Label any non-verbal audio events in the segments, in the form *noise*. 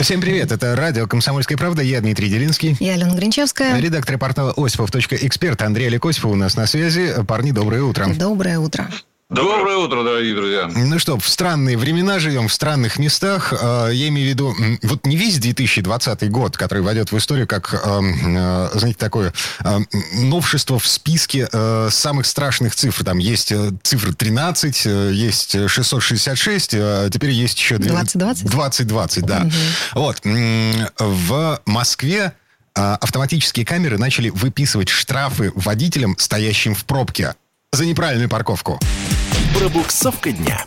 Всем привет, это радио «Комсомольская правда», я Дмитрий Делинский. Я Алена Гринчевская. Редактор портала осипов.эксперт Андрей Олег Осипов у нас на связи. Парни, доброе утро. Доброе утро. Доброе утро, дорогие друзья. Ну что, в странные времена живем, в странных местах. Э, Я имею в виду, вот не весь 2020 год, который войдет в историю как, э, э, знаете, такое новшество в списке самых страшных цифр. Там есть э, цифра 13, э, есть 666, э, теперь есть еще... две- 2020? 2020, да. Вот. м, В Москве автоматические камеры начали выписывать штрафы водителям, стоящим в пробке за неправильную парковку. Пробуксовка дня.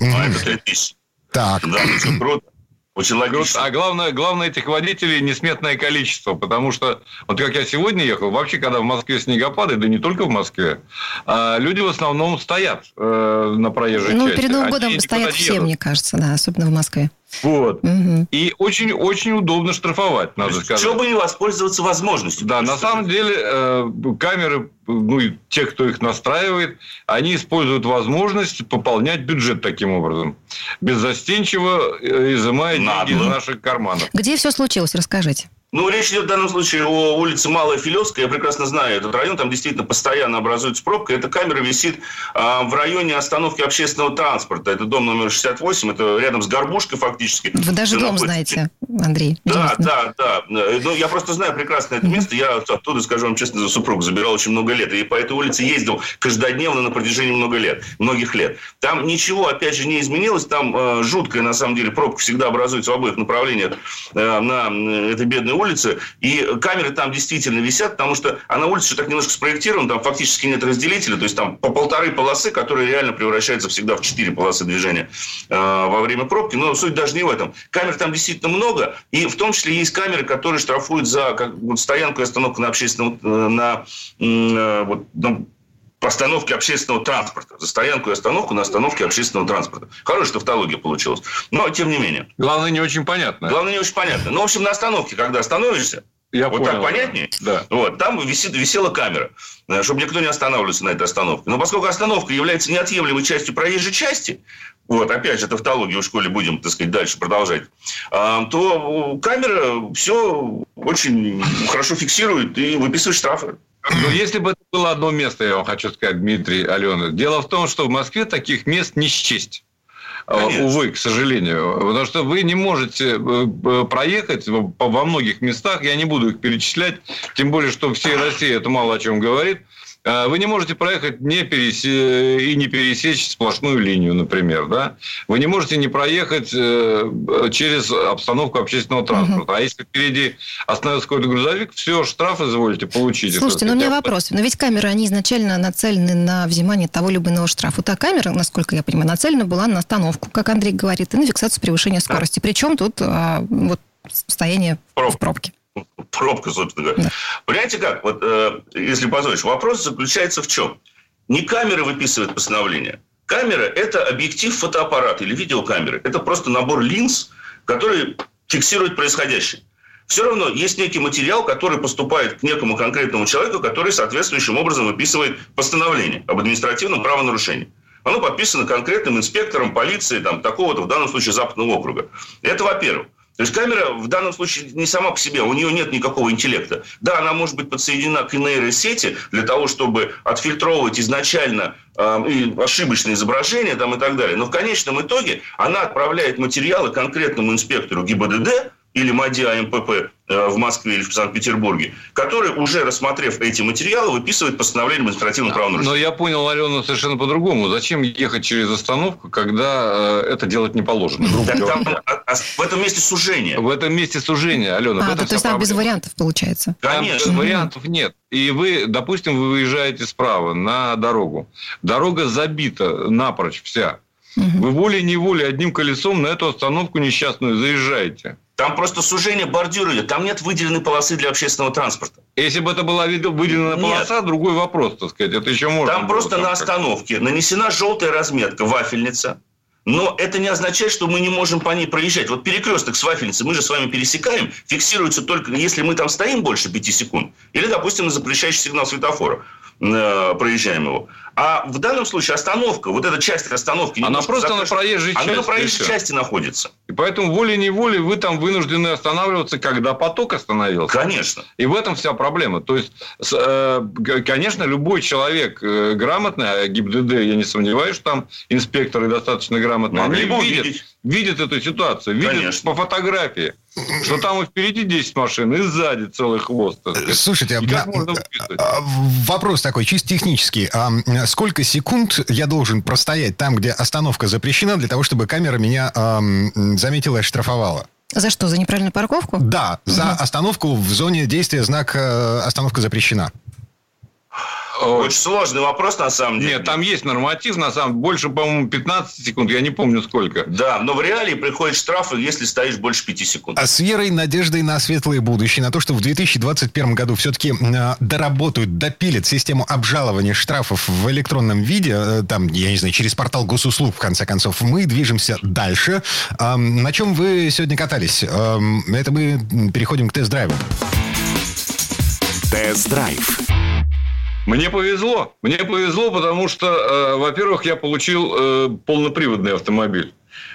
А это 3000. Так. Да, очень круто. Очень логично. А главное, главное этих водителей несметное количество, потому что вот как я сегодня ехал, вообще, когда в Москве снегопады, да не только в Москве, а люди в основном стоят э, на проезжей Ну, части. перед Новым годом стоят все, едут. мне кажется, да, особенно в Москве. Вот. Мгм. И очень-очень удобно штрафовать, надо сказать. Чего бы не воспользоваться возможностью? Да, на самом деле э, камеры, ну и те, кто их настраивает, они используют возможность пополнять бюджет таким образом, беззастенчиво э, изымая деньги из наших карманов. Где все случилось, расскажите. Ну, речь идет в данном случае о улице Малая Филевская. Я прекрасно знаю этот район. Там действительно постоянно образуется пробка. Эта камера висит а, в районе остановки общественного транспорта. Это дом номер 68. Это рядом с Горбушкой фактически. Вы даже дом находится- знаете, Андрей. Да, да, да. Ну, я просто знаю прекрасно это место. Я оттуда, скажу вам честно, за супруг забирал очень много лет. И по этой улице ездил каждодневно на протяжении много лет, многих лет. Там ничего, опять же, не изменилось. Там э, жуткая, на самом деле, пробка всегда образуется в обоих направлениях э, на э, этой бедной улице. И камеры там действительно висят, потому что а на улице так немножко спроектировано, там фактически нет разделителя, то есть там по полторы полосы, которые реально превращаются всегда в четыре полосы движения э, во время пробки. Но суть даже не в этом. Камер там действительно много, и в том числе есть камеры, которые штрафуют за как, вот, стоянку и остановку на общественном э, на, э, вот, на остановке общественного транспорта. За стоянку и остановку на остановке общественного транспорта. Хорошая тавтология получилась. Но, тем не менее. Главное, не очень понятно. Главное, не очень понятно. Ну, в общем, на остановке, когда остановишься, Я вот понял. так понятнее? Да. Вот, там висит, висела камера, э, чтобы никто не останавливался на этой остановке. Но поскольку остановка является неотъемлемой частью проезжей части, вот, опять же, тавтологию в школе будем, так сказать, дальше продолжать, а, то камера все очень хорошо фиксирует и выписывает штрафы. Но если бы было одно место, я вам хочу сказать, Дмитрий, Алена. Дело в том, что в Москве таких мест не счесть. А, Конечно. Увы, к сожалению. Потому что вы не можете э, проехать во многих местах, я не буду их перечислять, тем более, что всей России это мало о чем говорит. А, Вы не можете проехать не пересе- и не пересечь сплошную линию, например. Да? Вы не можете не проехать э, через обстановку общественного транспорта. А если впереди остановится какой-то грузовик, все, штраф изволите получить. Слушайте, ну у меня вопрос. Но ведь камеры, они изначально нацелены на взимание того либо иного штрафа. Та камера, насколько я понимаю, нацелена была на остановку, как Андрей говорит, и на фиксацию превышения скорости. Причем тут а, вот состояние Пробка. в пробке. *laughs* Пробка, собственно говоря. Понимаете как? Вот, э, если позволишь, вопрос заключается в чем? Не камера выписывает постановление. Камера – это объектив фотоаппарата или видеокамеры. Это просто набор линз, который фиксирует происходящее. Все равно есть некий материал, который поступает к некому конкретному человеку, который соответствующим образом выписывает постановление об административном правонарушении. Оно подписано конкретным инспектором полиции там, такого-то, в данном случае, Западного округа. Это во-первых. То есть камера в данном случае не сама по себе, у нее нет никакого интеллекта. Да, она может быть подсоединена к нейросети для того, чтобы отфильтровывать изначально э, ошибочные изображения там, и так далее. Но в конечном итоге она отправляет материалы конкретному инспектору ГИБДД или МАДИ АМПП э, в Москве или в Санкт-Петербурге, который, уже рассмотрев эти материалы, выписывает постановление об административном Но я понял, Алена, совершенно по-другому. Зачем ехать через остановку, когда э, это делать не положено? Так там, а, а, в этом месте сужение. В этом месте сужение, Алена. А, этом то, есть там без вариантов получается. Там Конечно. вариантов нет. И вы, допустим, вы выезжаете справа на дорогу. Дорога забита напрочь вся. Вы волей-неволей одним колесом на эту остановку несчастную заезжаете. Там просто сужение бордюра идет. Там нет выделенной полосы для общественного транспорта. Если бы это была выделенная полоса, другой вопрос, так сказать. Это еще можно. Там просто на остановке нанесена желтая разметка, вафельница. Но это не означает, что мы не можем по ней проезжать. Вот перекресток с вафельницей мы же с вами пересекаем, фиксируется только, если мы там стоим больше 5 секунд, или, допустим, на запрещающий сигнал светофора э, проезжаем его. А в данном случае остановка, вот эта часть остановки... Она просто закрыта, на проезжей части. Она на проезжей части находится. И поэтому волей-неволей вы там вынуждены останавливаться, когда поток остановился. Конечно. И в этом вся проблема. То есть, э, конечно, любой человек э, грамотный, а ГИБДД, я не сомневаюсь, что там инспекторы достаточно грамотные, они видят, видят эту ситуацию, видят Конечно. по фотографии. Что там и впереди 10 машин, и сзади целый хвост. Слушайте, а, а, вопрос такой, чисто технический. А сколько секунд я должен простоять там, где остановка запрещена, для того, чтобы камера меня заметила и штрафовала? За что? За неправильную парковку? Да, за угу. остановку в зоне действия знак э, «Остановка запрещена». Очень сложный вопрос, на самом деле. Нет, там есть норматив, на самом деле, больше, по-моему, 15 секунд, я не помню сколько. Да, но в реалии приходят штрафы, если стоишь больше 5 секунд. А с верой, надеждой на светлое будущее, на то, что в 2021 году все-таки э, доработают, допилят систему обжалования штрафов в электронном виде, э, там, я не знаю, через портал госуслуг, в конце концов, мы движемся дальше. Э, на чем вы сегодня катались? Э, это мы переходим к тест-драйву. Тест-драйв. Мне повезло. Мне повезло, потому что, э, во-первых, я получил э, полноприводный автомобиль.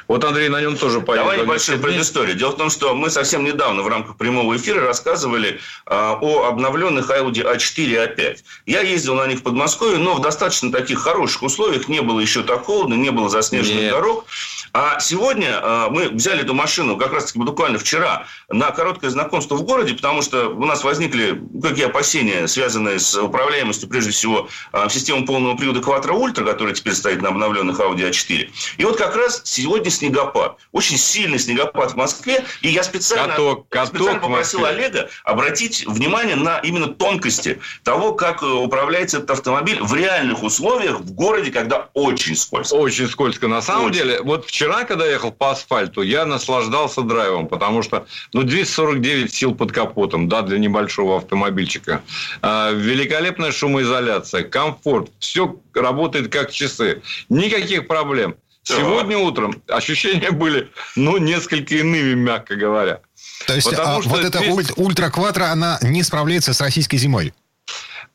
Вот Андрей на нем тоже поедет. Давай небольшую предысторию. Дело в том, что мы совсем недавно в рамках прямого эфира рассказывали э, о обновленных Audi A4 и A5. Я ездил на них в Подмосковье, но в достаточно таких хороших условиях. Не было еще так холодно, не было заснеженных Нет. дорог. А сегодня мы взяли эту машину как раз-таки буквально вчера на короткое знакомство в городе, потому что у нас возникли какие опасения, связанные с управляемостью, прежде всего, системы полного привода Quattro Ultra, которая теперь стоит на обновленных Audi A4. И вот как раз сегодня снегопад. Очень сильный снегопад в Москве. И я специально, каток, каток специально попросил Олега обратить внимание на именно тонкости того, как э, управляется этот автомобиль в реальных условиях в городе, когда очень скользко. Очень скользко. На самом очень. деле, вот вчера, когда ехал по асфальту, я наслаждался драйвом, потому что ну, 249 сил под капотом, да, для небольшого автомобильчика. А, великолепная шумоизоляция, комфорт, все работает как часы. Никаких проблем. Сегодня утром ощущения были, ну, несколько иными, мягко говоря. То есть, а, вот эта здесь... ультра-квадро, она не справляется с российской зимой?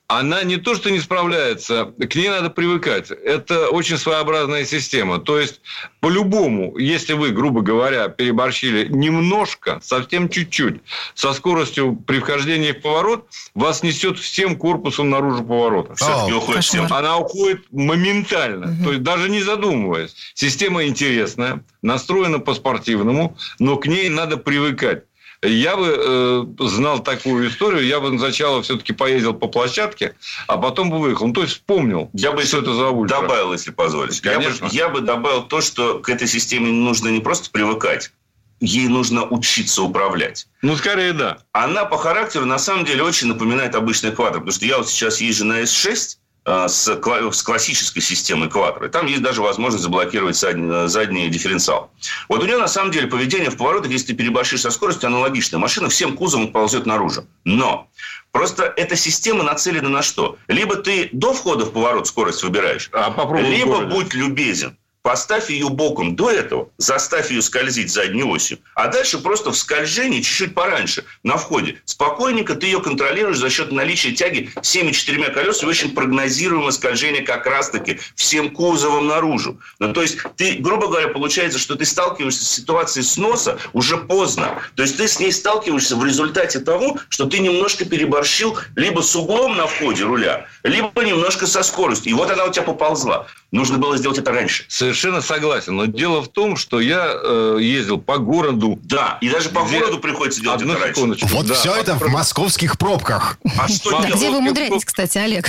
Она не то, что не справляется, к ней надо привыкать. Это очень своеобразная система. То есть, по-любому, если вы, грубо говоря, переборщили немножко, совсем чуть-чуть, со скоростью при вхождении в поворот, вас несет всем корпусом наружу поворота. Не уходит всем. Она уходит моментально. Угу. То есть, даже не задумываясь. Система интересная, настроена по-спортивному, но к ней надо привыкать. Я бы э, знал такую историю, я бы сначала все-таки поездил по площадке, а потом бы выехал. Ну, то есть вспомнил, я бы что это за ультра. Добавил, если позволишь. Конечно. Я бы, я бы добавил то, что к этой системе нужно не просто привыкать, ей нужно учиться управлять. Ну, скорее, да. Она по характеру, на самом деле, очень напоминает обычный квадр. Потому что я вот сейчас езжу на S6, Э, с, с классической системой Quattro. Там есть даже возможность заблокировать задний, задний дифференциал. Вот у нее на самом деле поведение в поворотах, если ты переборщишь со скоростью, аналогичное. Машина всем кузовом ползет наружу. Но Просто эта система нацелена на что? Либо ты до входа в поворот скорость выбираешь, а либо будь любезен Поставь ее боком до этого, заставь ее скользить задней осью, а дальше просто в скольжении чуть-чуть пораньше, на входе. Спокойненько ты ее контролируешь за счет наличия тяги всеми четырьмя колесами, очень прогнозируемое скольжение как раз-таки всем кузовом наружу. Ну, то есть ты, грубо говоря, получается, что ты сталкиваешься с ситуацией сноса уже поздно. То есть ты с ней сталкиваешься в результате того, что ты немножко переборщил либо с углом на входе руля, либо немножко со скоростью. И вот она у тебя поползла. Нужно было сделать это раньше. Совершенно согласен. Но дело в том, что я э, ездил по городу. Да, и даже по где... городу приходится делать Одну это раньше. Вот да, все это в московских пробках. А что да, Где вы умудряетесь, кстати, Олег?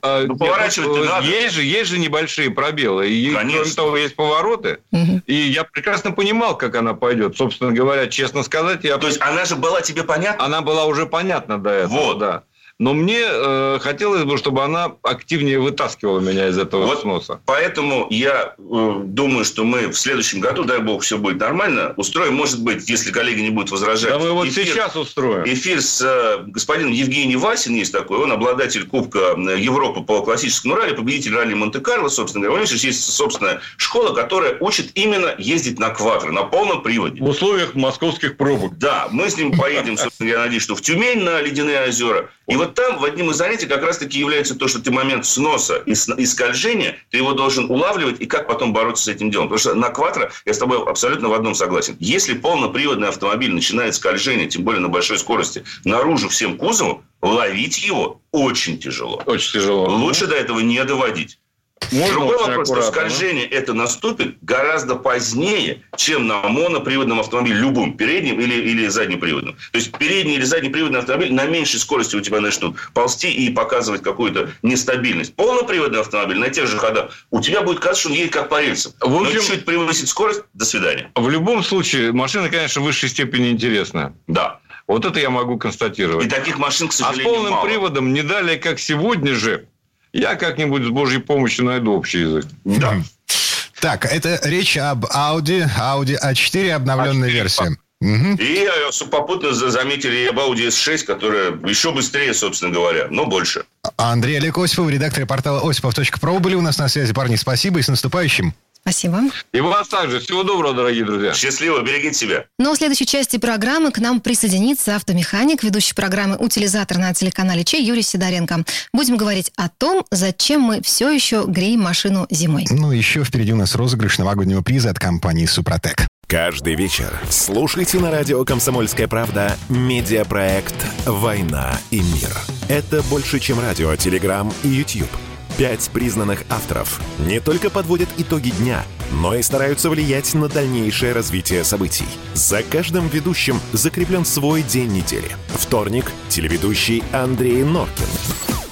А, ну, поворачивать надо. Есть же, есть же небольшие пробелы. И, Конечно. кроме того, есть повороты. Угу. И я прекрасно понимал, как она пойдет. Собственно говоря, честно сказать, я... То есть она же была тебе понятна? Она была уже понятна до этого, вот. да. Но мне э, хотелось бы, чтобы она активнее вытаскивала меня из этого вот сноса. Поэтому я э, думаю, что мы в следующем году, дай бог, все будет нормально, устроим, может быть, если коллеги не будут возражать. Да мы вот эфир, сейчас устроим. Эфир с э, господином Евгением Васин есть такой, он обладатель Кубка Европы по классическому ралли, победитель ралли Монте-Карло, собственно говоря. У него есть собственная школа, которая учит именно ездить на квадро, на полном приводе. В условиях московских пробок. Да, мы с ним поедем, собственно, я надеюсь, что в Тюмень на ледяные озера. И вот там в одним из занятий как раз-таки является то, что ты момент сноса и, и скольжения, ты его должен улавливать, и как потом бороться с этим делом. Потому что на квадро я с тобой абсолютно в одном согласен. Если полноприводный автомобиль начинает скольжение, тем более на большой скорости, наружу всем кузовом, ловить его очень тяжело. Очень тяжело. Лучше до этого не доводить. Можно Другой вопрос, что скольжение да? это наступит гораздо позднее, чем на моноприводном автомобиле, любым, передним или, или заднеприводным. То есть передний или заднеприводный автомобиль на меньшей скорости у тебя начнут ползти и показывать какую-то нестабильность. Полноприводный автомобиль на тех же ходах у тебя будет казаться, что он едет как по рельсам. В общем, Но чуть превысит скорость, до свидания. В любом случае, машина, конечно, в высшей степени интересная. Да. Вот это я могу констатировать. И таких машин, к сожалению, А с полным мало. приводом не далее, как сегодня же, я как-нибудь с Божьей помощью найду общий язык. Да. Так, это речь об Audi, Audi A4 обновленная A4, версия. Угу. И попутно заметили об Audi S6, которая еще быстрее, собственно говоря, но больше. Андрей Олег Осипов, редактор портала осипов.про были у нас на связи. Парни, спасибо и с наступающим. Спасибо. И вас также. Всего доброго, дорогие друзья. Счастливо, берегите себя. Ну а в следующей части программы к нам присоединится автомеханик, ведущий программы «Утилизатор» на телеканале Чей Юрий Сидоренко. Будем говорить о том, зачем мы все еще греем машину зимой. Ну, еще впереди у нас розыгрыш новогоднего приза от компании «Супротек». Каждый вечер слушайте на радио «Комсомольская правда» медиапроект «Война и мир». Это больше, чем радио, телеграм и YouTube – Пять признанных авторов не только подводят итоги дня, но и стараются влиять на дальнейшее развитие событий. За каждым ведущим закреплен свой день недели. Вторник – телеведущий Андрей Норкин.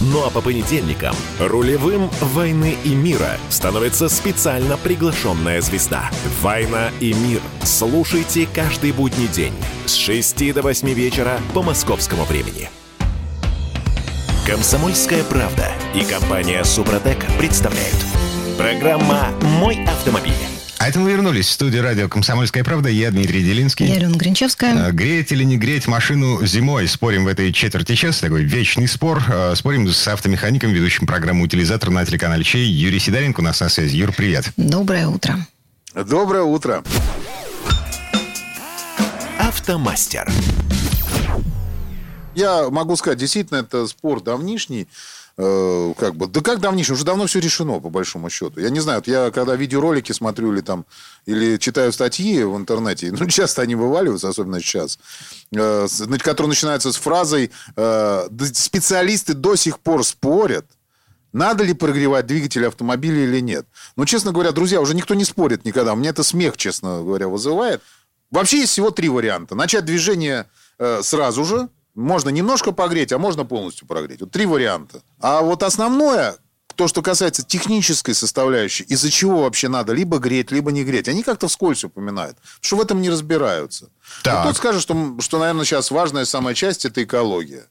Ну а по понедельникам рулевым «Войны и мира» становится специально приглашенная звезда. «Война и мир». Слушайте каждый будний день с 6 до 8 вечера по московскому времени. Комсомольская правда и компания «Супротек» представляют – Программа «Мой автомобиль». А это мы вернулись в студию радио «Комсомольская правда». Я Дмитрий Делинский. Я Алена Гринчевская. А, греть или не греть машину зимой? Спорим в этой четверти часа. Такой вечный спор. А, спорим с автомехаником, ведущим программу «Утилизатор» на телеканале Чей. Юрий Сидоренко у нас на связи. Юр, привет. Доброе утро. Доброе утро. Автомастер. Я могу сказать, действительно, это спор давнишний. Э, как бы, да как давнишний, уже давно все решено, по большому счету. Я не знаю, вот я когда видеоролики смотрю или там, или читаю статьи в интернете, *laughs* ну, часто они вываливаются, особенно сейчас, э, которые начинаются с фразой э, «специалисты до сих пор спорят», надо ли прогревать двигатель автомобиля или нет. Ну, честно говоря, друзья, уже никто не спорит никогда. Мне это смех, честно говоря, вызывает. Вообще есть всего три варианта. Начать движение э, сразу же, можно немножко погреть, а можно полностью прогреть. Вот три варианта. А вот основное, то, что касается технической составляющей, из-за чего вообще надо либо греть, либо не греть, они как-то вскользь упоминают, что в этом не разбираются. Так. Вот тут скажет, что, что, наверное, сейчас важная самая часть – это экология.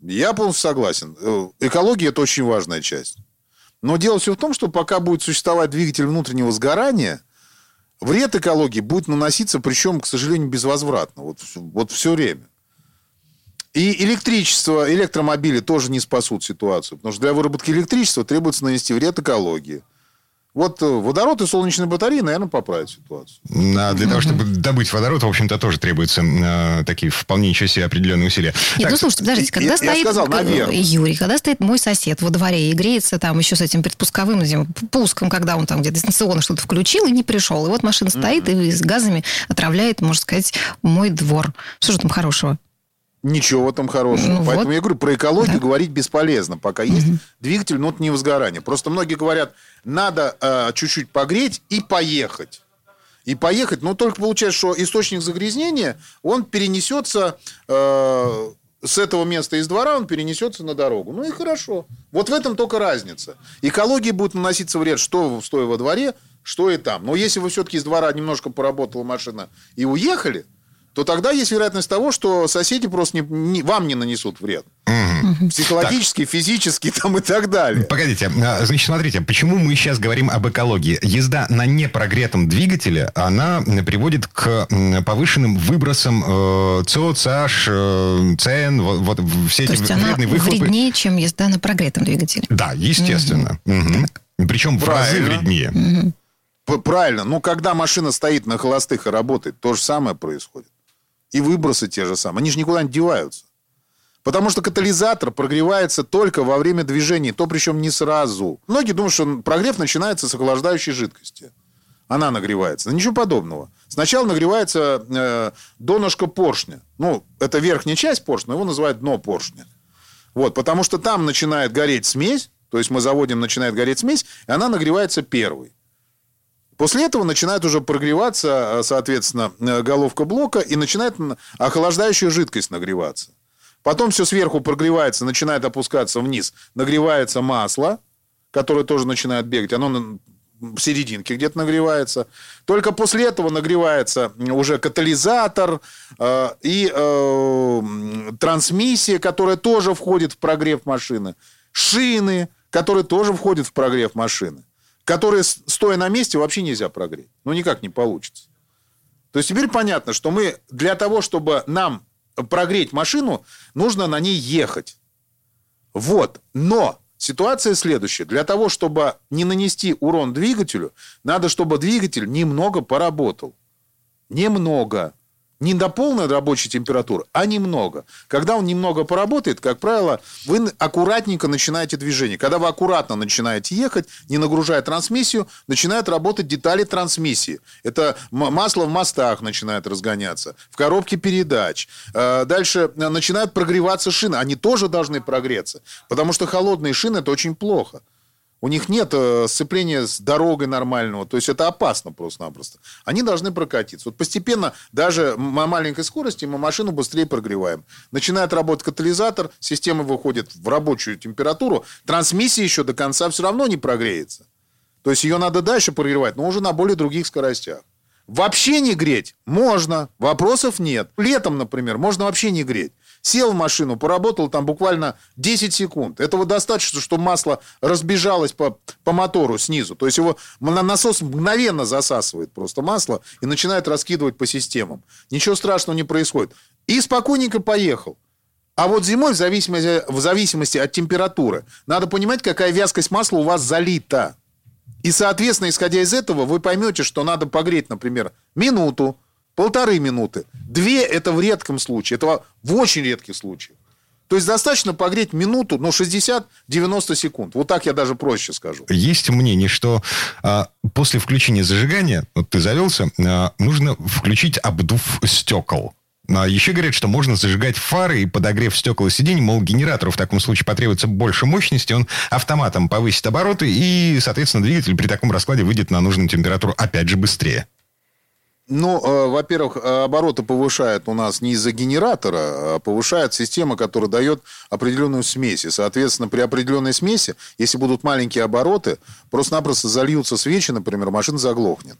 Я полностью согласен. Э, экология – это очень важная часть. Но дело все в том, что пока будет существовать двигатель внутреннего сгорания, вред экологии будет наноситься, причем, к сожалению, безвозвратно. Вот, вот все время. И электричество, электромобили тоже не спасут ситуацию. Потому что для выработки электричества требуется нанести вред экологии. Вот э, водород и солнечные батареи, наверное, поправят ситуацию. А для того, чтобы добыть водород, в общем-то, тоже требуются э, такие вполне ничего себе определенные усилия. Нет, Так, ну слушайте, подождите, когда я стоит сказал, э, наверное. Юрий, когда стоит мой сосед во дворе и греется там еще с этим предпусковым этим пуском, когда он там где-то дистанционно что-то включил и не пришел. И вот машина стоит и с газами отравляет, можно сказать, мой двор. Что же там хорошего? Ничего в этом хорошего. Ну Поэтому вот. я говорю, про экологию Да. говорить бесполезно. Пока есть двигатель, но это не возгорание. Просто многие говорят, надо э, чуть-чуть погреть и поехать. И поехать, но только получается, что источник загрязнения, он перенесется э, с этого места из двора, он перенесется на дорогу. Ну и хорошо. Вот в этом только разница. Экологии будет наноситься вред, что стоя во дворе, что и там. Но если вы все-таки из двора немножко поработала машина и уехали, то тогда есть вероятность того, что соседи просто не, не- вам не нанесут вред. Психологически, физически там и так далее. Погодите, а, значит, смотрите, почему мы сейчас говорим об экологии? Езда на непрогретом двигателе, она приводит к повышенным выбросам э, СО, CH, э, ЦН, вот, вот все То эти есть она вредные выхлопы. вреднее, чем езда на прогретом двигателе. Да, естественно. Мгм. Причем в разы Правильно. вреднее. П- Правильно. Ну, когда машина стоит на холостых и работает, то же самое происходит. И выбросы те же самые. Они же никуда не деваются. Потому что катализатор прогревается только во время движения, то причем не сразу. Многие думают, что прогрев начинается с охлаждающей жидкости. Она нагревается. Но ничего подобного. Сначала нагревается э, донышко поршня. Ну, это верхняя часть поршня, его называют дно поршня. Вот, потому что там начинает гореть смесь, то есть мы заводим, начинает гореть смесь, и она нагревается первой. После этого начинает уже прогреваться, э, соответственно, э, головка блока, и начинает охлаждающая жидкость нагреваться. Потом все сверху прогревается, начинает опускаться вниз, нагревается масло, которое тоже начинает бегать, оно в серединке где-то нагревается. Только после этого нагревается уже катализатор э, и э, трансмиссия, которая тоже входит в прогрев машины. Шины, которые тоже входят в прогрев машины. Которые, стоя на месте, вообще нельзя прогреть. Ну, никак не получится. То есть теперь понятно, что мы для того, чтобы нам прогреть машину, нужно на ней ехать. Вот. Но ситуация следующая. Для того, чтобы не нанести урон двигателю, надо, чтобы двигатель немного поработал. Немного. Не до полной рабочей температуры, а немного. Когда он немного поработает, как правило, вы аккуратненько начинаете движение. Когда вы аккуратно начинаете ехать, не нагружая трансмиссию, начинают работать детали трансмиссии. Это масло в мостах начинает разгоняться, в коробке передач. Э, Дальше э, начинают прогреваться шины. Они тоже должны прогреться, потому что холодные шины – это очень плохо. У них нет э, сцепления с дорогой нормального. То есть это опасно просто-напросто. Они должны прокатиться. Вот постепенно, даже на маленькой скорости, мы машину быстрее прогреваем. Начинает работать катализатор, система выходит в рабочую температуру. Трансмиссия еще до конца все равно не прогреется. То есть ее надо дальше прогревать, но уже на более других скоростях. Вообще не греть можно, вопросов нет. Летом, например, можно вообще не греть. Сел в машину, поработал там буквально 10 секунд. Этого достаточно, чтобы масло разбежалось по, по мотору снизу. То есть его на- насос мгновенно засасывает просто масло и начинает раскидывать по системам. Ничего страшного не происходит. И спокойненько поехал. А вот зимой, в зависимости, в зависимости от температуры, надо понимать, какая вязкость масла у вас залита. И, соответственно, исходя из этого, вы поймете, что надо погреть, например, минуту, полторы минуты. Две – это в редком случае, это в очень редких случаях. То есть достаточно погреть минуту, ну, 60-90 секунд. Вот так я даже проще скажу. Есть мнение, что а, после включения зажигания, вот ты завелся, а, нужно включить обдув стекол. А еще говорят, что можно зажигать фары и подогрев стекол и сидений, мол, генератору в таком случае потребуется больше мощности, он автоматом повысит обороты, и, соответственно, двигатель при таком раскладе выйдет на нужную температуру опять же быстрее. Ну, э, во-первых, э, обороты повышает у нас не из-за генератора, а повышает система, которая дает определенную смесь. И, соответственно, при определенной смеси, если будут маленькие обороты, просто-напросто зальются свечи, например, машина заглохнет.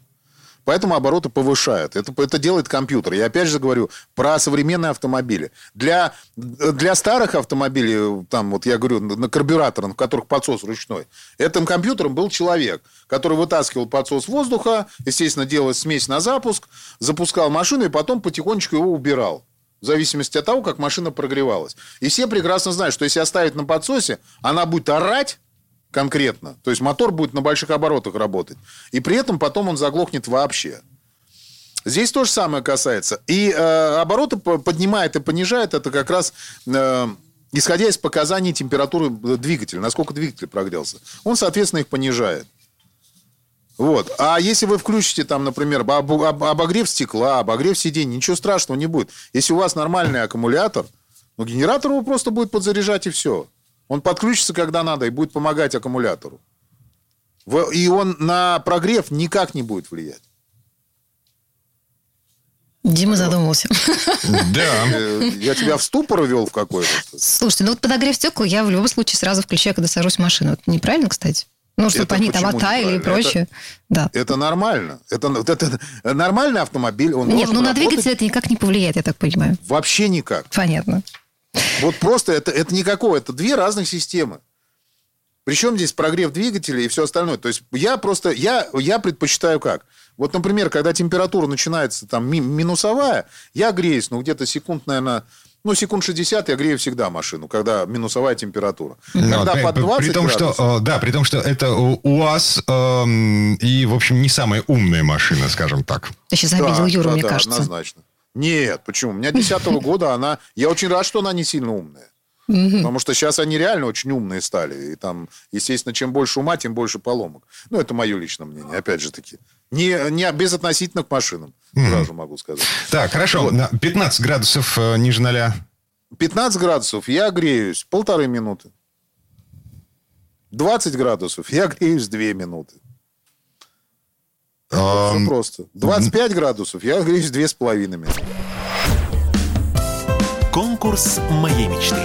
Поэтому обороты повышают. Это, это делает компьютер. Я опять же говорю про современные автомобили. Для, для старых автомобилей, там вот я говорю, на карбюраторах, в которых подсос ручной, этим компьютером был человек, который вытаскивал подсос воздуха, естественно, делал смесь на запуск, запускал машину и потом потихонечку его убирал. В зависимости от того, как машина прогревалась. И все прекрасно знают, что если оставить на подсосе, она будет орать, конкретно. То есть мотор будет на больших оборотах работать. И при этом потом он заглохнет вообще. Здесь то же самое касается. И э, обороты поднимает и понижает это как раз э, исходя из показаний температуры двигателя, насколько двигатель прогрелся. Он, соответственно, их понижает. Вот. А если вы включите там, например, обогрев стекла, обогрев сидений, ничего страшного не будет. Если у вас нормальный аккумулятор, ну, генератор его просто будет подзаряжать и все. Он подключится, когда надо, и будет помогать аккумулятору. И он на прогрев никак не будет влиять. Дима задумался. *laughs* Да. Э, я тебя в ступор вел в какой-то. Слушайте, ну вот подогрев стекла я в любом случае сразу включаю, когда сажусь в машину. Это неправильно, кстати? Ну, чтобы это они там оттаяли и прочее. Это, да. это нормально. Это, это, это нормальный автомобиль. Он Нет, ну на двигатель это никак не повлияет, я так понимаю. Вообще никак. Понятно. Вот просто это, это никакое. Это две разных системы. Причем здесь прогрев двигателя и все остальное. То есть я просто, я, я предпочитаю как? Вот, например, когда температура начинается там минусовая, я греюсь, ну, где-то секунд, наверное, ну, секунд 60 я грею всегда машину, когда минусовая температура. Но, когда при, под 20 при том, градусов... что, э, да, при том, что это УАЗ эм, и, в общем, не самая умная машина, скажем так. Ты сейчас обидел да, Юру, да, мне да, кажется. однозначно. Нет, почему? У меня 10 *laughs* года она... Я очень рад, что она не сильно умная. Потому что сейчас они реально очень умные стали. И там, естественно, чем больше ума, тем больше поломок. Ну, это мое личное мнение, опять же таки. Не, не безотносительно к машинам, сразу могу сказать. Так, хорошо. Вот. 15 градусов э, ниже ноля. 15 градусов я греюсь полторы минуты. 20 градусов я греюсь две минуты. Um, Все просто. 25 градусов я греюсь две с половиной минуты. Конкурс моей мечты.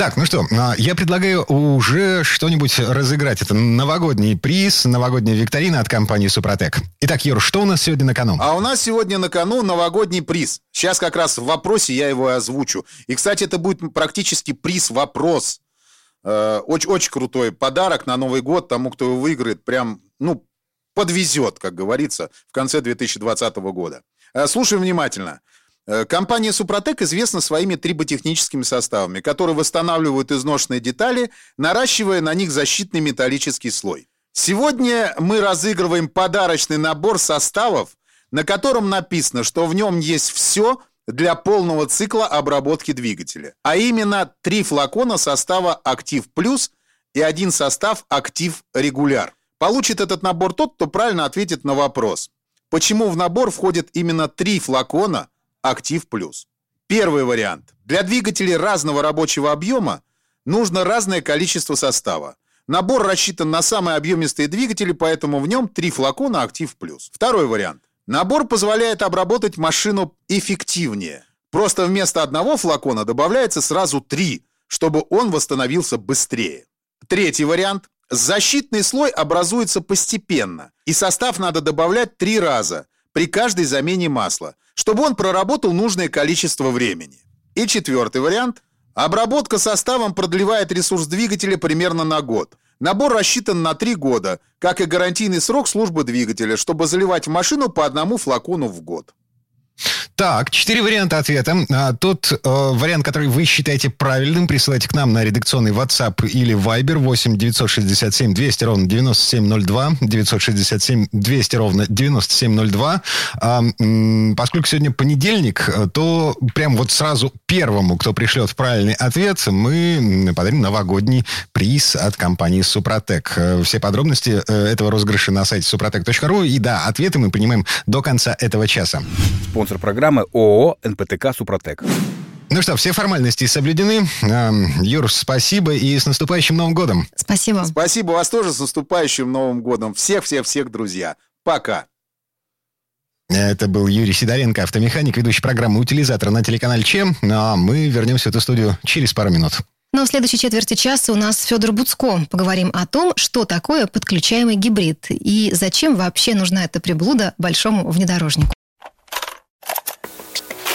Так, ну что, а, я предлагаю уже что-нибудь разыграть. Это новогодний приз, новогодняя викторина от компании «Супротек». Итак, Юр, что у нас сегодня на кону? А у нас сегодня на кону новогодний приз. Сейчас как раз в вопросе я его озвучу. И, кстати, это будет практически приз-вопрос. Э, очень, очень крутой подарок на Новый год тому, кто его выиграет. Прям, ну, подвезет, как говорится, в конце 2020 года. Э, слушаем внимательно. Э, компания «Супротек» известна своими триботехническими составами, которые восстанавливают изношенные детали, наращивая на них защитный металлический слой. Сегодня мы разыгрываем подарочный набор составов, на котором написано, что в нем есть все для полного цикла обработки двигателя. А именно три флакона состава «Актив Плюс» и один состав «Актив Регуляр». Получит этот набор тот, кто правильно ответит на вопрос, почему в набор входят именно три флакона – Актив Плюс. Первый вариант. Для двигателей разного рабочего объема нужно разное количество состава. Набор рассчитан на самые объемистые двигатели, поэтому в нем три флакона Актив Плюс. Второй вариант. Набор позволяет обработать машину эффективнее. Просто вместо одного флакона добавляется сразу три, чтобы он восстановился быстрее. Третий вариант. Защитный слой образуется постепенно, и состав надо добавлять три раза при каждой замене масла, чтобы он проработал нужное количество времени. И четвертый вариант. Обработка составом продлевает ресурс двигателя примерно на год. Набор рассчитан на 3 года, как и гарантийный срок службы двигателя, чтобы заливать в машину по одному флакону в год. Так, четыре варианта ответа. А, тот э, вариант, который вы считаете правильным, присылайте к нам на редакционный WhatsApp или Viber 8 967 200 ровно 9702, 967 200 ровно 9702. А, поскольку сегодня понедельник, э, то прям вот сразу первому, кто пришлет правильный ответ, мы подарим новогодний приз от компании «Супротек». Э, все подробности э, этого розыгрыша на сайте suprotec.ru. И да, ответы мы принимаем до конца этого часа. Спонсор программы ООО «НПТК Супротек». Ну что, все формальности соблюдены. Юр, спасибо и с наступающим Новым годом. Спасибо. Спасибо вас тоже с наступающим Новым годом. Всех-всех-всех, друзья. Пока. Это был Юрий Сидоренко, автомеханик, ведущий программы «Утилизатор» на телеканале ЧЕМ. Ну, а мы вернемся в эту студию через пару минут. Но ну, в следующей четверти часа у нас Федор Буцко. Поговорим о том, что такое подключаемый гибрид и зачем вообще нужна эта приблуда большому внедорожнику.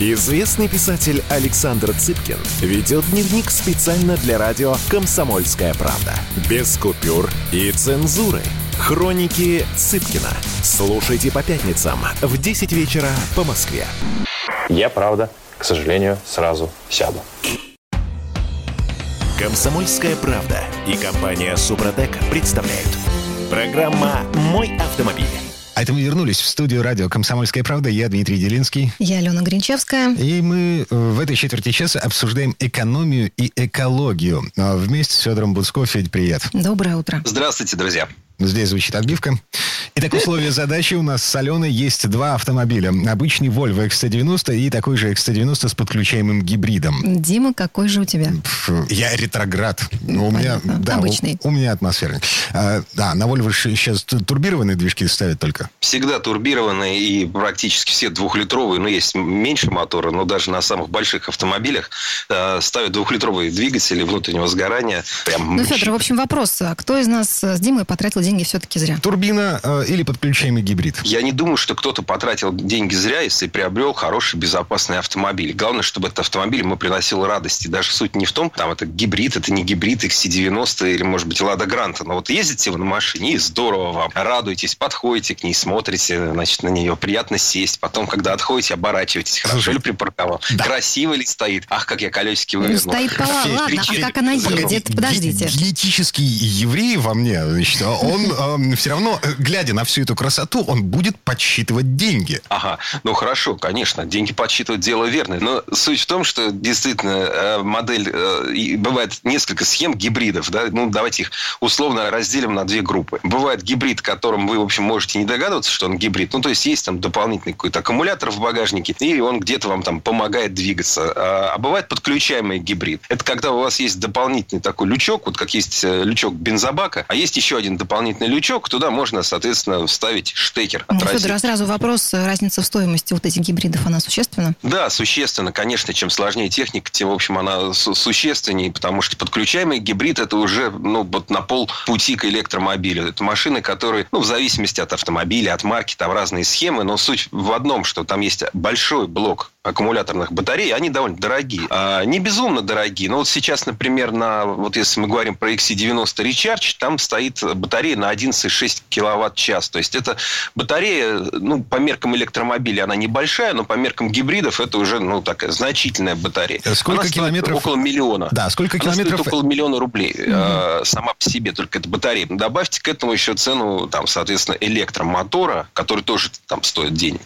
Известный писатель Александр Цыпкин ведет дневник специально для радио «Комсомольская правда». Без купюр и цензуры. Хроники Цыпкина. Слушайте по пятницам в 10 вечера по Москве. Я, правда, к сожалению, сразу сяду. Комсомольская правда и компания Супротек представляют. Программа «Мой автомобиль». А это мы вернулись в студию радио «Комсомольская правда». Я Дмитрий Делинский. Я Алена Гринчевская. И мы э, в этой четверти часа обсуждаем экономию и экологию. А Вместе с Федором Буцко. Федь, привет. Доброе утро. Здравствуйте, друзья. Здесь звучит отбивка. Итак, условия задачи у нас с Аленой есть два автомобиля. Обычный Volvo XC90 и такой же XC90 с подключаемым гибридом. Дима, какой же у тебя? Я ретроград. Ну, у меня, да, Обычный. У, у меня атмосферный. А, да, на Volvo сейчас турбированные движки ставят только. Всегда турбированные и практически все двухлитровые. Ну, есть меньше мотора, но даже на самых больших автомобилях э, ставят двухлитровые двигатели внутреннего сгорания. Прям Ну, Федор, в общем, вопрос. а Кто из нас с Димой потратил деньги все-таки зря? Турбина э, или подключаемый гибрид? Я не думаю, что кто-то потратил деньги зря, если приобрел хороший, безопасный автомобиль. Главное, чтобы этот автомобиль ему приносил радость. И даже суть не в том, там это гибрид, это не гибрид XC90 или, может быть, Лада Гранта. Но вот ездите вы на машине, и здорово вам. Радуетесь, подходите к ней, смотрите, значит, на нее. Приятно сесть. Потом, когда отходите, оборачиваетесь. Хорошо ли припарковал? Красиво ли стоит? Ах, как я колесики Ну, вывернул. стоит пола. Ладно, а как она едет? Подождите. ге- Генетический еврей во мне, значит, он все равно, э, глядя на всю эту красоту, он будет подсчитывать деньги. Ага, ну хорошо, конечно, деньги подсчитывать дело верное. Но суть в том, что действительно э, модель, э, бывает несколько схем гибридов, да, ну давайте их условно разделим на две группы. Бывает гибрид, которым вы, в общем, можете не догадываться, что он гибрид, ну то есть есть там дополнительный какой-то аккумулятор в багажнике, и он где-то вам там помогает двигаться. А, а бывает подключаемый гибрид. Это когда у вас есть дополнительный такой лючок, вот как есть э, лючок бензобака, а есть еще один дополнительный лючок, туда можно, соответственно, вставить штекер Ну, Федор, а сразу вопрос. э, Разница в стоимости вот этих гибридов, она существенна? Да, существенно. Конечно, чем сложнее техника, тем, в общем, она су- существеннее, потому что подключаемый гибрид – это уже ну, вот на пол пути к электромобилю. Это машины, которые, ну, в зависимости от автомобиля, от марки, там разные схемы, но суть в одном, что там есть большой блок аккумуляторных батарей, они довольно дорогие. А, не безумно дорогие, но вот сейчас, например, на, вот если мы говорим про XC90 Recharge, там стоит батарея на 11,6 киловатт-час. То есть это батарея, ну, по меркам электромобиля она небольшая, но по меркам гибридов это уже, ну, такая значительная батарея. Э, сколько Она километров- Около миллиона. Да, сколько Она километров- стоит около миллиона рублей э, сама по себе, только эта батарея. Добавьте к этому еще цену, там, соответственно, электромотора, который тоже там стоит денег.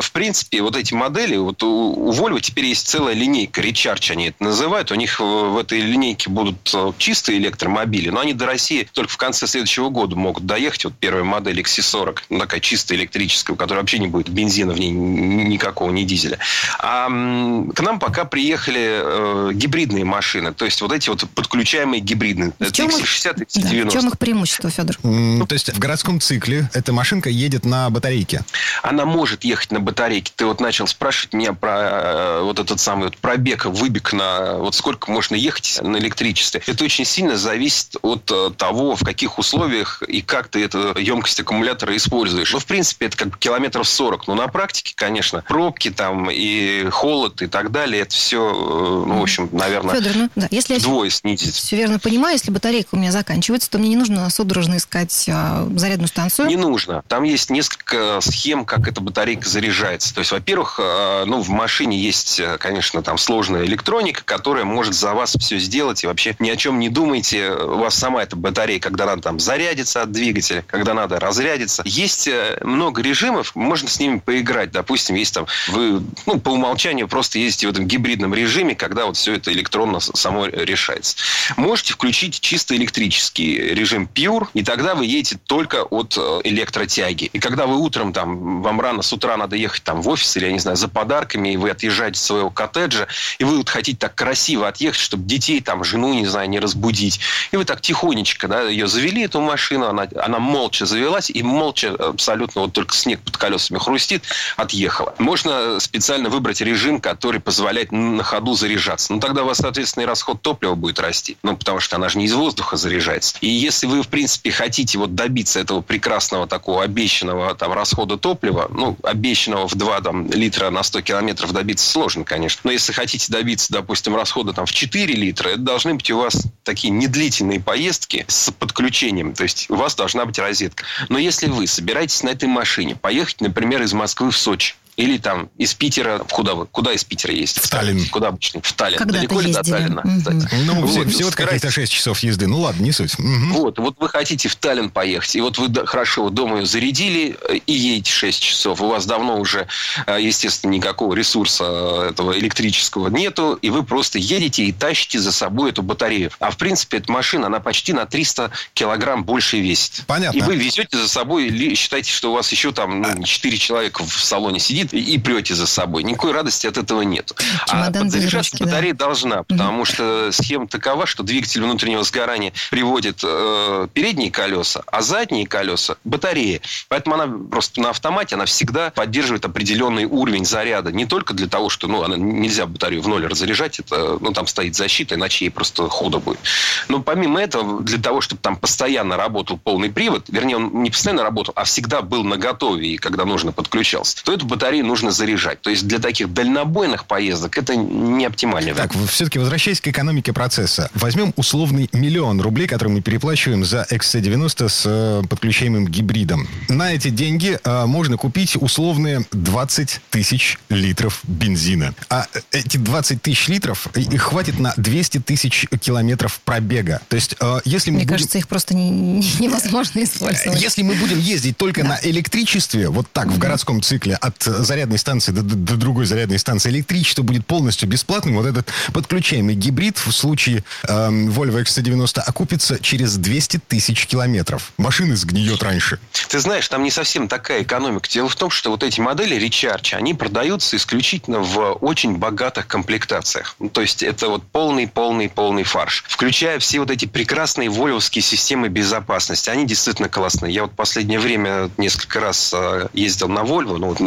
В принципе, вот эти модели, вот у, у Volvo теперь есть целая линейка, Recharge они это называют. У них в, в этой линейке будут э, чистые электромобили, но они до России только в конце следующего года могут доехать. Вот первая модель XC40, ну, такая чистая электрическая, у которой вообще не будет бензина в ней ни- никакого, ни дизеля. А к нам пока приехали э, гибридные машины, то есть вот эти вот подключаемые гибридные. Это чем их- XC60, Да, XC90. в чем их преимущество, Федор? М, То есть в городском цикле эта машинка едет на батарейке. она может ехать на батарейке. Ты вот начал спрашивать меня про э, вот этот самый вот пробег, выбег на вот сколько можно ехать на электричестве. Это очень сильно зависит от э, того, в каких условиях и как ты эту емкость аккумулятора используешь. Ну, в принципе, это как километров 40. Но на практике, конечно, пробки там и холод и так далее, это все, ну, в общем, наверное, Федор, ну да, если я вдвое снизить. все верно понимаю, если батарейка у меня заканчивается, то мне не нужно судорожно искать а, зарядную станцию. Не нужно. Там есть несколько схем, как эта батарейка заряжается. То есть, во-первых, э, ну, в машине есть, э, конечно, там сложная электроника, которая может за вас все сделать. И вообще ни о чем не думайте. У вас сама эта батарея, когда надо там зарядиться от двигателя, когда надо разрядиться. Есть э, много режимов, можно с ними поиграть. Допустим, есть там, вы ну, по умолчанию просто ездите в этом гибридном режиме, когда вот все это электронно само решается. Можете включить чисто электрический режим Pure, и тогда вы едете только от э, электротяги. И когда вы утром, там, вам рано с утра надо ехать там в офис или, я не знаю, за подарками, и вы отъезжаете от своего коттеджа, и вы вот хотите так красиво отъехать, чтобы детей, там, жену, не знаю, не разбудить. И вы так тихонечко да, ее завели, эту машину, она, она молча завелась, и молча абсолютно вот только снег под колесами хрустит, отъехала. Можно специально выбрать режим, который позволяет на ходу заряжаться. Ну, тогда у вас, соответственно, и расход топлива будет расти. Ну, потому что она же не из воздуха заряжается. И если вы, в принципе, хотите вот добиться этого прекрасного такого обещанного там расхода топлива, ну, обещанного в 2 там, литра на 100 километров добиться сложно, конечно. Но если хотите добиться, допустим, расхода там в 4 литра, это должны быть у вас такие недлительные поездки с подключением. То есть у вас должна быть розетка. Но если вы собираетесь на этой машине поехать, например, из Москвы в Сочи, или там из Питера, куда вы, куда из Питера есть? В Таллин. Куда обычно? В Таллин. Когда Далеко ли до Таллина? Угу. Ну, вот, всего, всего каких-то 6 часов езды. Ну, ладно, не суть. Угу. Вот, вот вы хотите в Таллин поехать, и вот вы хорошо дома ее зарядили э, и едете 6 часов. У вас давно уже, э, естественно, никакого ресурса э, этого электрического нету, и вы просто едете и тащите за собой эту батарею. А в принципе, эта машина, она почти на 300 килограмм больше весит. Понятно. И вы везете за собой, считайте, что у вас еще там ну, 4 человека в салоне сидит, и прете за собой. Никакой радости от этого нет. а подзаряжаться батарея да. должна, потому что схема такова, что двигатель внутреннего сгорания приводит э, передние колеса, а задние колеса – батареи. Поэтому она просто на автомате, она всегда поддерживает определенный уровень заряда. Не только для того, что ну, она, нельзя батарею в ноль разряжать, это, ну, там стоит защита, иначе ей просто худо будет. Но помимо этого, для того, чтобы там постоянно работал полный привод, вернее, он не постоянно работал, а всегда был на готове, и когда нужно подключался, то эту батарею нужно заряжать. То есть для таких дальнобойных поездок это не оптимальный Так, все-таки возвращаясь к экономике процесса. Возьмем условный миллион рублей, который мы переплачиваем за XC90 с э, подключаемым гибридом. На эти деньги э, можно купить условные 20 тысяч литров бензина. А эти 20 тысяч литров, их хватит на 200 тысяч километров пробега. То есть, э, если мы Мне будем... кажется, их просто не, не, *laughs* невозможно использовать. Если мы будем ездить только да. на электричестве, вот так, в городском цикле, от зарядной станции до, до другой зарядной станции. Электричество будет полностью бесплатным. Вот этот подключаемый гибрид в случае э, Volvo XC90 окупится через 200 тысяч километров. Машина сгниет раньше. Ты знаешь, там не совсем такая экономика. Дело в том, что вот эти модели Recharge, они продаются исключительно в очень богатых комплектациях. Ну, то есть это вот полный-полный-полный фарш. Включая все вот эти прекрасные вольвовские системы безопасности. Они действительно классные. Я вот последнее время несколько раз э, ездил на Volvo, ну, вот,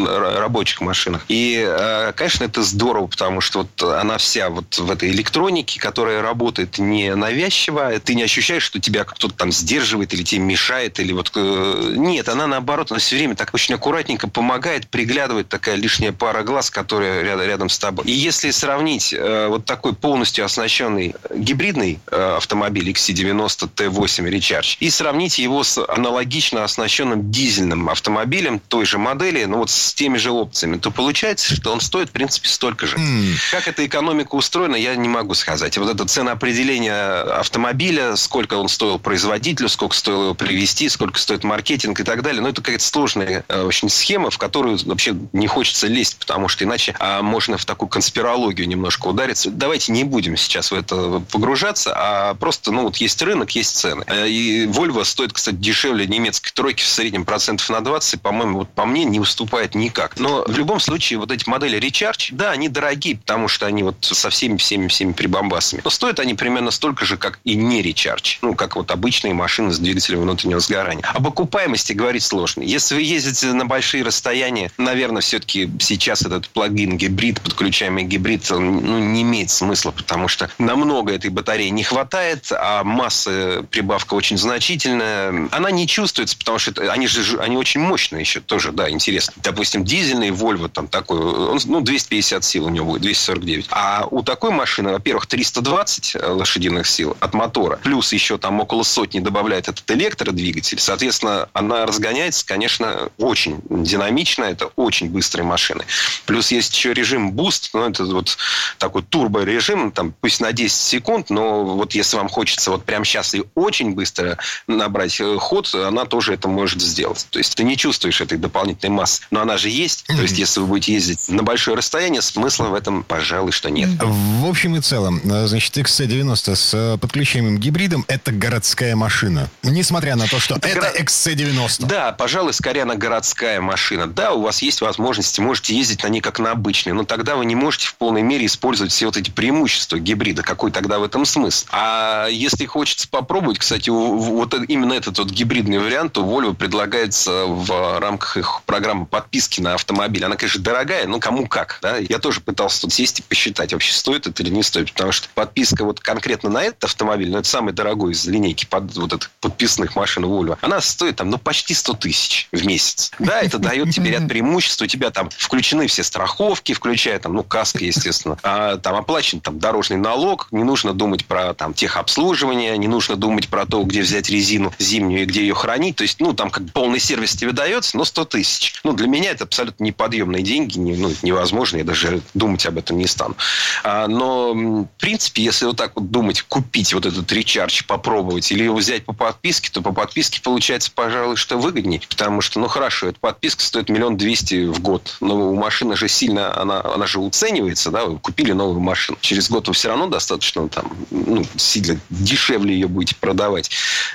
рабочих машинах. И, э, конечно, это здорово, потому что вот она вся вот в этой электронике, которая работает не навязчиво, ты не ощущаешь, что тебя кто-то там сдерживает или тебе мешает, или вот... Э, нет, она наоборот, она все время так очень аккуратненько помогает, приглядывает такая лишняя пара глаз, которая рядом, рядом с тобой. И если сравнить э, вот такой полностью оснащенный гибридный автомобиль XC90 T8 Recharge и сравнить его с аналогично оснащенным дизельным автомобилем той же модели, но вот с теми же опциями, то получается что он стоит, в принципе, столько же. Mm. Как эта экономика устроена, я не могу сказать. Вот это ценоопределение автомобиля, сколько он стоил производителю, сколько стоило его привезти, сколько стоит маркетинг и так далее. Ну, это какая-то сложная э, очень схема, в которую вообще не хочется лезть, потому что иначе а, можно в такую конспирологию немножко удариться. Давайте не будем сейчас в это погружаться, а просто, ну, вот есть рынок, есть цены. Э, и Volvo стоит, кстати, дешевле немецкой тройки в среднем процентов на 20, по-моему, вот по мне не уступает никак. Но в любом случае вот эти модели Recharge, да, они дорогие, потому что они вот со всеми, всеми, всеми прибамбасами. Но стоят они примерно столько же, как и не Recharge. Ну, как вот обычные машины с двигателем внутреннего сгорания. Об окупаемости говорить сложно. Если вы ездите на большие расстояния, наверное, все-таки сейчас этот плагин гибрид, подключаемый гибрид, ну, не имеет смысла, потому что намного этой батареи не хватает, а масса прибавка очень значительная. Она не чувствуется, потому что это, они же они очень мощные еще тоже, да, интересно. Допустим, дизельные Volvo там такой, он, ну, 250 сил у него будет, 249. А у такой машины, во-первых, 320 э, лошадиных сил от мотора, плюс еще там около сотни добавляет этот электродвигатель. Соответственно, она разгоняется, конечно, очень динамично, это очень быстрые машины. Плюс есть еще режим Boost, ну, это вот такой турборежим, там, пусть на 10 секунд, но вот если вам хочется вот прямо сейчас и очень быстро набрать э, ход, она тоже это может сделать. То есть ты не чувствуешь этой дополнительной массы. Но она же есть, есть. То есть, если вы будете ездить на большое расстояние, смысла в этом, пожалуй, что нет. В общем и целом, э, значит, XC90 с э, подключаемым гибридом – это городская машина. Несмотря на то, что это, это XC90. Да, пожалуй, скорее она городская машина. Да, у вас есть возможности, можете ездить на ней как на обычной, но тогда вы не можете в полной мере использовать все вот эти преимущества гибрида. Какой тогда в этом смысл? А если хочется попробовать, кстати, вот именно этот вот гибридный вариант, то Volvo предлагается в рамках их программы подписки на автомобиль. Она, конечно, дорогая, но кому как. Да? Я тоже пытался тут сесть и посчитать, вообще стоит это или не стоит. Потому что подписка вот конкретно на этот автомобиль, ну, это самый дорогой из линейки под, вот этих подписанных машин Volvo, она стоит там, ну, почти 100 тысяч в месяц. Да, это дает тебе ряд преимуществ. У тебя там включены все страховки, включая там, ну, каска, естественно. А, там оплачен там дорожный налог. Не нужно думать про там техобслуживание, не нужно думать про то, где взять резину зимнюю и где ее хранить. То есть, ну, там как полный сервис тебе дается, но 100 тысяч. Ну, для меня это абсолютно неподъемные деньги. Не, ну, невозможно. Я даже думать об этом не стану. А, но, в принципе, если вот так вот думать, купить вот этот речардж, попробовать, или его взять по подписке, то по подписке получается, пожалуй, что выгоднее. Потому что, ну, хорошо, эта подписка стоит миллион двести в год. Но у машины же сильно, она, она же уценивается, да, вы купили новую машину. Через год вы все равно достаточно там, ну, сильно дешевле ее будете продавать.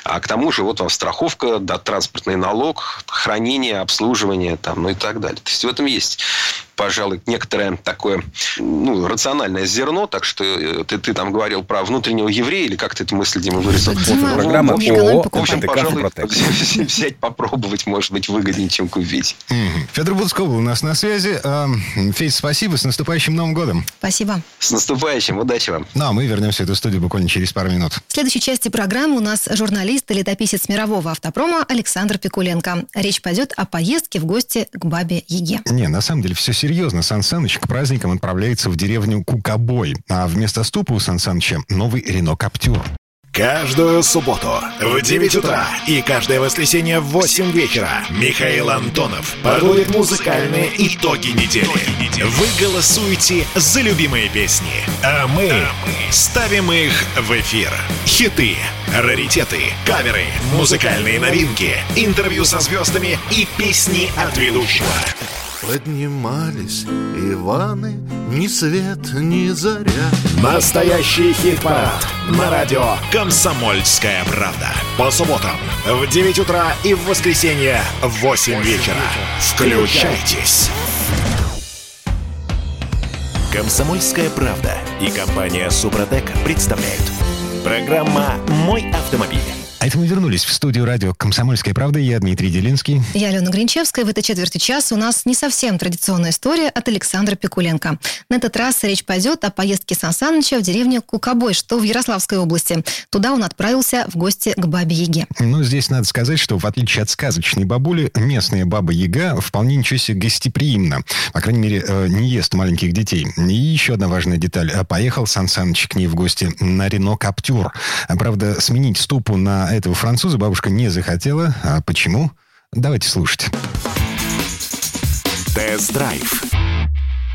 А к тому же вот вам страховка, да, транспортный налог, хранение, обслуживание, там, ну и так далее. Есть в этом есть пожалуй, некоторое такое ну, рациональное зерно. Так что э, ты, ты там говорил про внутреннего еврея, или как ты эту мысль, Дима, выразил? Дима, Программа ООО В общем, пожалуй, *laughs* взять, попробовать, может быть, выгоднее, чем купить. Федор Буцков у нас на связи. Фейс, спасибо. С наступающим Новым годом. Спасибо. С наступающим. Удачи вам. Ну, а мы вернемся в эту студию буквально через пару минут. В следующей части программы у нас журналист и летописец мирового автопрома Александр Пикуленко. Речь пойдет о поездке в гости к бабе Еге. Не, на самом деле все серьезно серьезно, Сан Саныч к праздникам отправляется в деревню Кукобой, а вместо ступа у Сан Саныча новый Рено Каптюр. Каждую субботу в 9 утра и каждое воскресенье в 8 вечера Михаил Антонов подводит музыкальные итоги недели. Вы голосуете за любимые песни, а мы ставим их в эфир. Хиты, раритеты, каверы, музыкальные новинки, интервью со звездами и песни от ведущего. Поднимались Иваны, ни свет, ни заря. Настоящий хит-парад на радио «Комсомольская правда». По субботам в 9 утра и в воскресенье в 8 вечера. Включайтесь. «Комсомольская правда» и компания «Супротек» представляют. Программа «Мой автомобиль». А это мы вернулись в студию радио «Комсомольская правда». Я Дмитрий Делинский. Я Алена Гринчевская. В этой четверти часа у нас не совсем традиционная история от Александра Пикуленко. На этот раз речь пойдет о поездке Сан Саныча в деревню Кукобой, что в Ярославской области. Туда он отправился в гости к бабе Яге. Ну, здесь надо сказать, что в отличие от сказочной бабули, местная баба Яга вполне ничего себе гостеприимна. По крайней мере, э, не ест маленьких детей. И еще одна важная деталь. Поехал Сан Саныч к ней в гости на Рено Каптюр. Правда, сменить ступу на этого француза бабушка не захотела. А почему? Давайте слушать. Тест-драйв.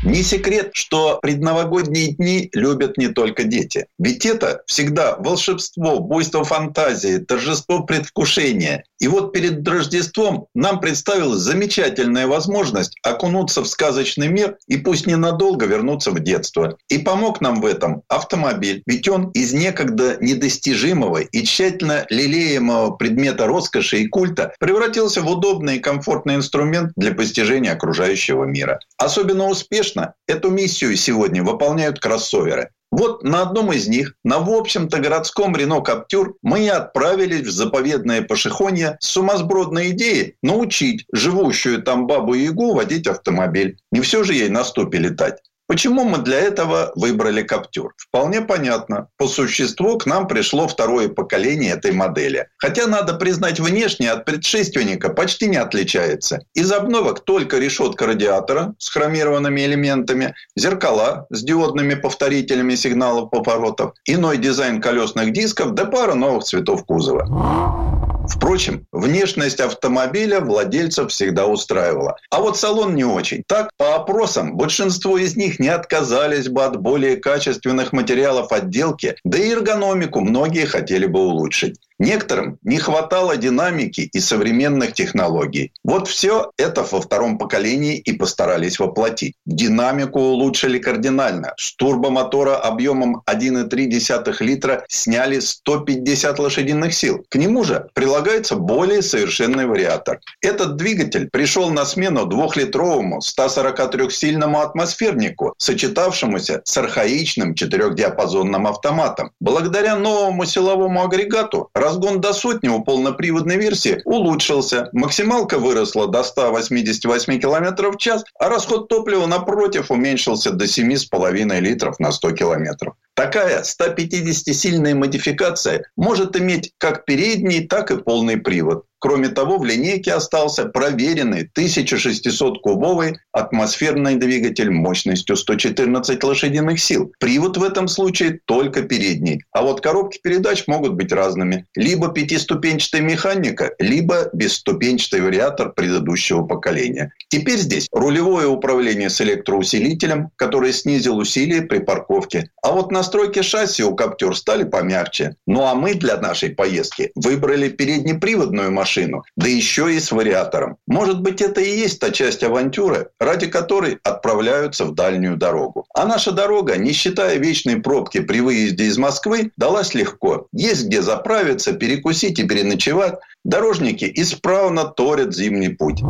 Не секрет, что предновогодние дни любят не только дети. Ведь это всегда волшебство, буйство фантазии, торжество предвкушения. И вот перед Рождеством нам представилась замечательная возможность окунуться в сказочный мир и пусть ненадолго вернуться в детство. И помог нам в этом автомобиль. Ведь он из некогда недостижимого и тщательно лелеемого предмета роскоши и культа превратился в удобный и комфортный инструмент для постижения окружающего мира. Особенно успешно эту миссию сегодня выполняют кроссоверы. Вот на одном из них, на в общем-то городском Рено Каптюр, мы и отправились в заповедное Пашихонье с сумасбродной идеей научить живущую там бабу-ягу водить автомобиль. Не все же ей на стопе летать. Почему мы для этого выбрали Каптюр? Вполне понятно. По существу к нам пришло второе поколение этой модели. Хотя, надо признать, внешне от предшественника почти не отличается. Из обновок только решетка радиатора с хромированными элементами, зеркала с диодными повторителями сигналов поворотов, иной дизайн колесных дисков да пара новых цветов кузова. Впрочем, внешность автомобиля владельцев всегда устраивала. А вот салон не очень. Так, по опросам, большинство из них не отказались бы от более качественных материалов отделки, да и эргономику многие хотели бы улучшить. Некоторым не хватало динамики и современных технологий. Вот все это во втором поколении и постарались воплотить. Динамику улучшили кардинально. С турбомотора объемом 1,3 литра сняли 150 лошадиных сил. К нему же прилагается более совершенный вариатор. Этот двигатель пришел на смену двухлитровому 143-сильному атмосфернику, сочетавшемуся с архаичным четырехдиапазонным автоматом. Благодаря новому силовому агрегату разгон до сотни у полноприводной версии улучшился. Максималка выросла до 188 км в час, а расход топлива, напротив, уменьшился до 7,5 литров на 100 километров. Такая 150-сильная модификация может иметь как передний, так и полный привод. Кроме того, в линейке остался проверенный 1600-кубовый атмосферный двигатель мощностью 114 лошадиных сил. Привод в этом случае только передний. А вот коробки передач могут быть разными. Либо пятиступенчатая механика, либо бесступенчатый вариатор предыдущего поколения. Теперь здесь рулевое управление с электроусилителем, который снизил усилие при парковке. А вот настройки шасси у Каптюр стали помягче. Ну а мы для нашей поездки выбрали переднеприводную машину да еще и с вариатором. Может быть, это и есть та часть авантюры, ради которой отправляются в дальнюю дорогу. А наша дорога, не считая вечной пробки при выезде из Москвы, далась легко. Есть где заправиться, перекусить и переночевать. Дорожники исправно торят зимний путь.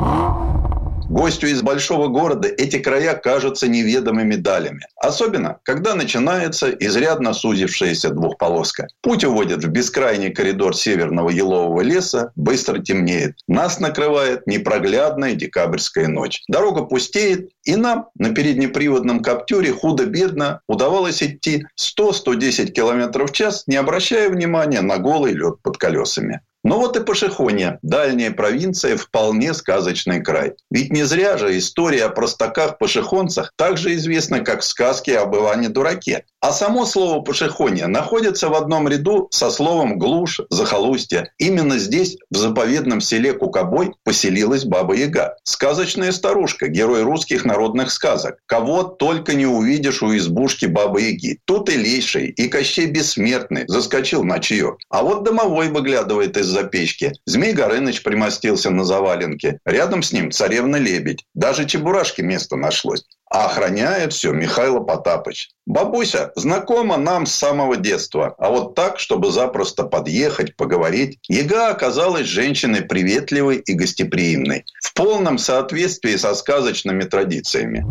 Гостю из большого города эти края кажутся неведомыми далями. Особенно, когда начинается изрядно сузившаяся двухполоска. Путь уводит в бескрайний коридор северного елового леса, быстро темнеет. Нас накрывает непроглядная декабрьская ночь. Дорога пустеет, и нам на переднеприводном каптюре худо-бедно удавалось идти 100-110 км в час, не обращая внимания на голый лед под колесами. Но вот и Пашихония, дальняя провинция, вполне сказочный край. Ведь не зря же история о простаках-пашихонцах также известна, как сказки об Иване-дураке. А само слово «пашихония» находится в одном ряду со словом «глушь», «захолустье». Именно здесь, в заповедном селе Кукобой, поселилась Баба-Яга. Сказочная старушка, герой русских народных сказок. Кого только не увидишь у избушки Бабы-Яги. Тут и Лейший, и Кощей Бессмертный заскочил на чаек. А вот домовой выглядывает из-за печки. Змей Горыныч примостился на заваленке. Рядом с ним царевна-лебедь. Даже чебурашки место нашлось. А охраняет все Михайло Потапыч. Бабуся знакома нам с самого детства. А вот так, чтобы запросто подъехать, поговорить, Ега оказалась женщиной приветливой и гостеприимной. В полном соответствии со сказочными традициями.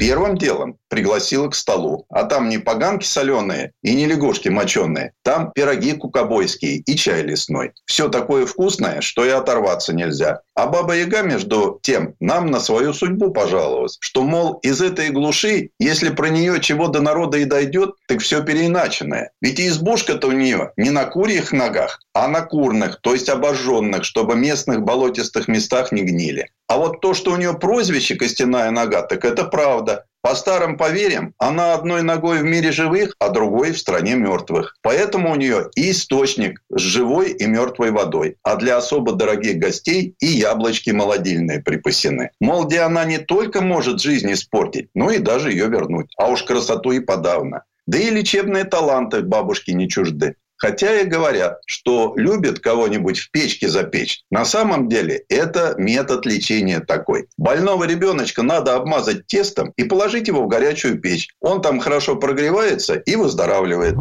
Первым делом пригласила к столу. А там не поганки соленые и не лягушки моченые. Там пироги кукобойские и чай лесной. Все такое вкусное, что и оторваться нельзя. А Баба Яга, между тем, нам на свою судьбу пожаловалась. Что, мол, из этой глуши, если про нее чего до народа и дойдет, так все переиначенное. Ведь избушка-то у нее не на курьих ногах, а на курных, то есть обожженных, чтобы местных болотистых местах не гнили. А вот то, что у нее прозвище «Костяная нога», так это правда. По старым поверьям, она одной ногой в мире живых, а другой в стране мертвых. Поэтому у нее и источник с живой и мертвой водой. А для особо дорогих гостей и яблочки молодильные припасены. Мол, где она не только может жизнь испортить, но и даже ее вернуть. А уж красоту и подавно. Да и лечебные таланты бабушки не чужды. Хотя и говорят, что любят кого-нибудь в печке запечь. На самом деле это метод лечения такой. Больного ребеночка надо обмазать тестом и положить его в горячую печь. Он там хорошо прогревается и выздоравливает.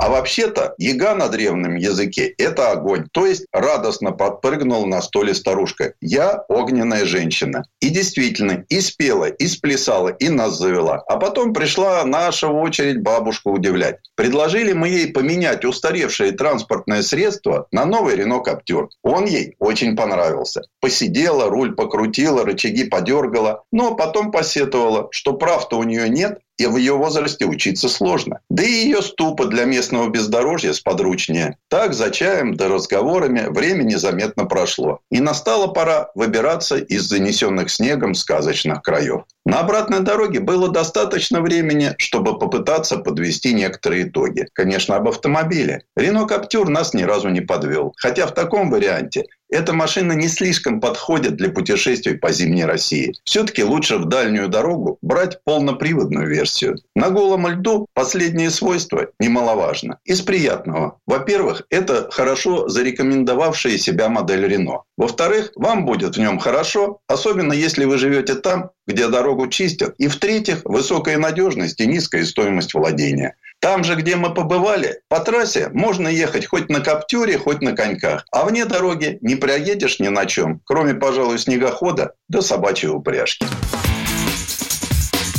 А вообще-то яга на древнем языке – это огонь. То есть радостно подпрыгнула на столе старушка. Я огненная женщина. И действительно, и спела, и сплясала, и нас завела. А потом пришла наша очередь бабушку удивлять. Предложили мы ей поменять устаревшее транспортное средство на новый Рено Каптюр. Он ей очень понравился. Посидела, руль покрутила, рычаги подергала, но потом посетовала, что прав-то у нее нет, и в ее возрасте учиться сложно. Да и ее ступа для местного бездорожья сподручнее. Так, за чаем да разговорами время незаметно прошло. И настала пора выбираться из занесенных снегом сказочных краев. На обратной дороге было достаточно времени, чтобы попытаться подвести некоторые итоги. Конечно, об автомобиле. Рено Каптюр нас ни разу не подвел. Хотя в таком варианте эта машина не слишком подходит для путешествий по зимней России. Все-таки лучше в дальнюю дорогу брать полноприводную версию. На голом льду последние свойства немаловажно. Из приятного. Во-первых, это хорошо зарекомендовавшая себя модель Рено. Во-вторых, вам будет в нем хорошо, особенно если вы живете там, где дорогу чистят. И в-третьих, высокая надежность и низкая стоимость владения. Там же, где мы побывали, по трассе можно ехать хоть на Каптюре, хоть на коньках. А вне дороги не проедешь ни на чем, кроме, пожалуй, снегохода да собачьей упряжки.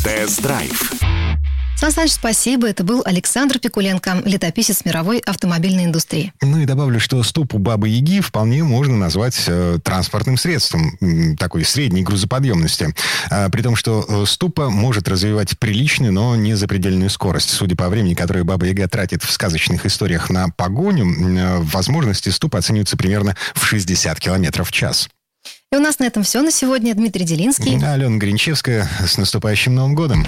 Тест-драйв. Сан Саныч, спасибо. Это был Александр Пикуленко, летописец мировой автомобильной индустрии. Ну и добавлю, что ступу Бабы-Яги вполне можно назвать э, транспортным средством м, такой средней грузоподъемности. А, при том, что э, ступа может развивать приличную, но не запредельную скорость. Судя по времени, которое Баба-Яга тратит в сказочных историях на погоню, э, возможности ступы оцениваются примерно в 60 км в час. И у нас на этом все на сегодня. Дмитрий Делинский. Алена Гринчевская. С наступающим Новым годом!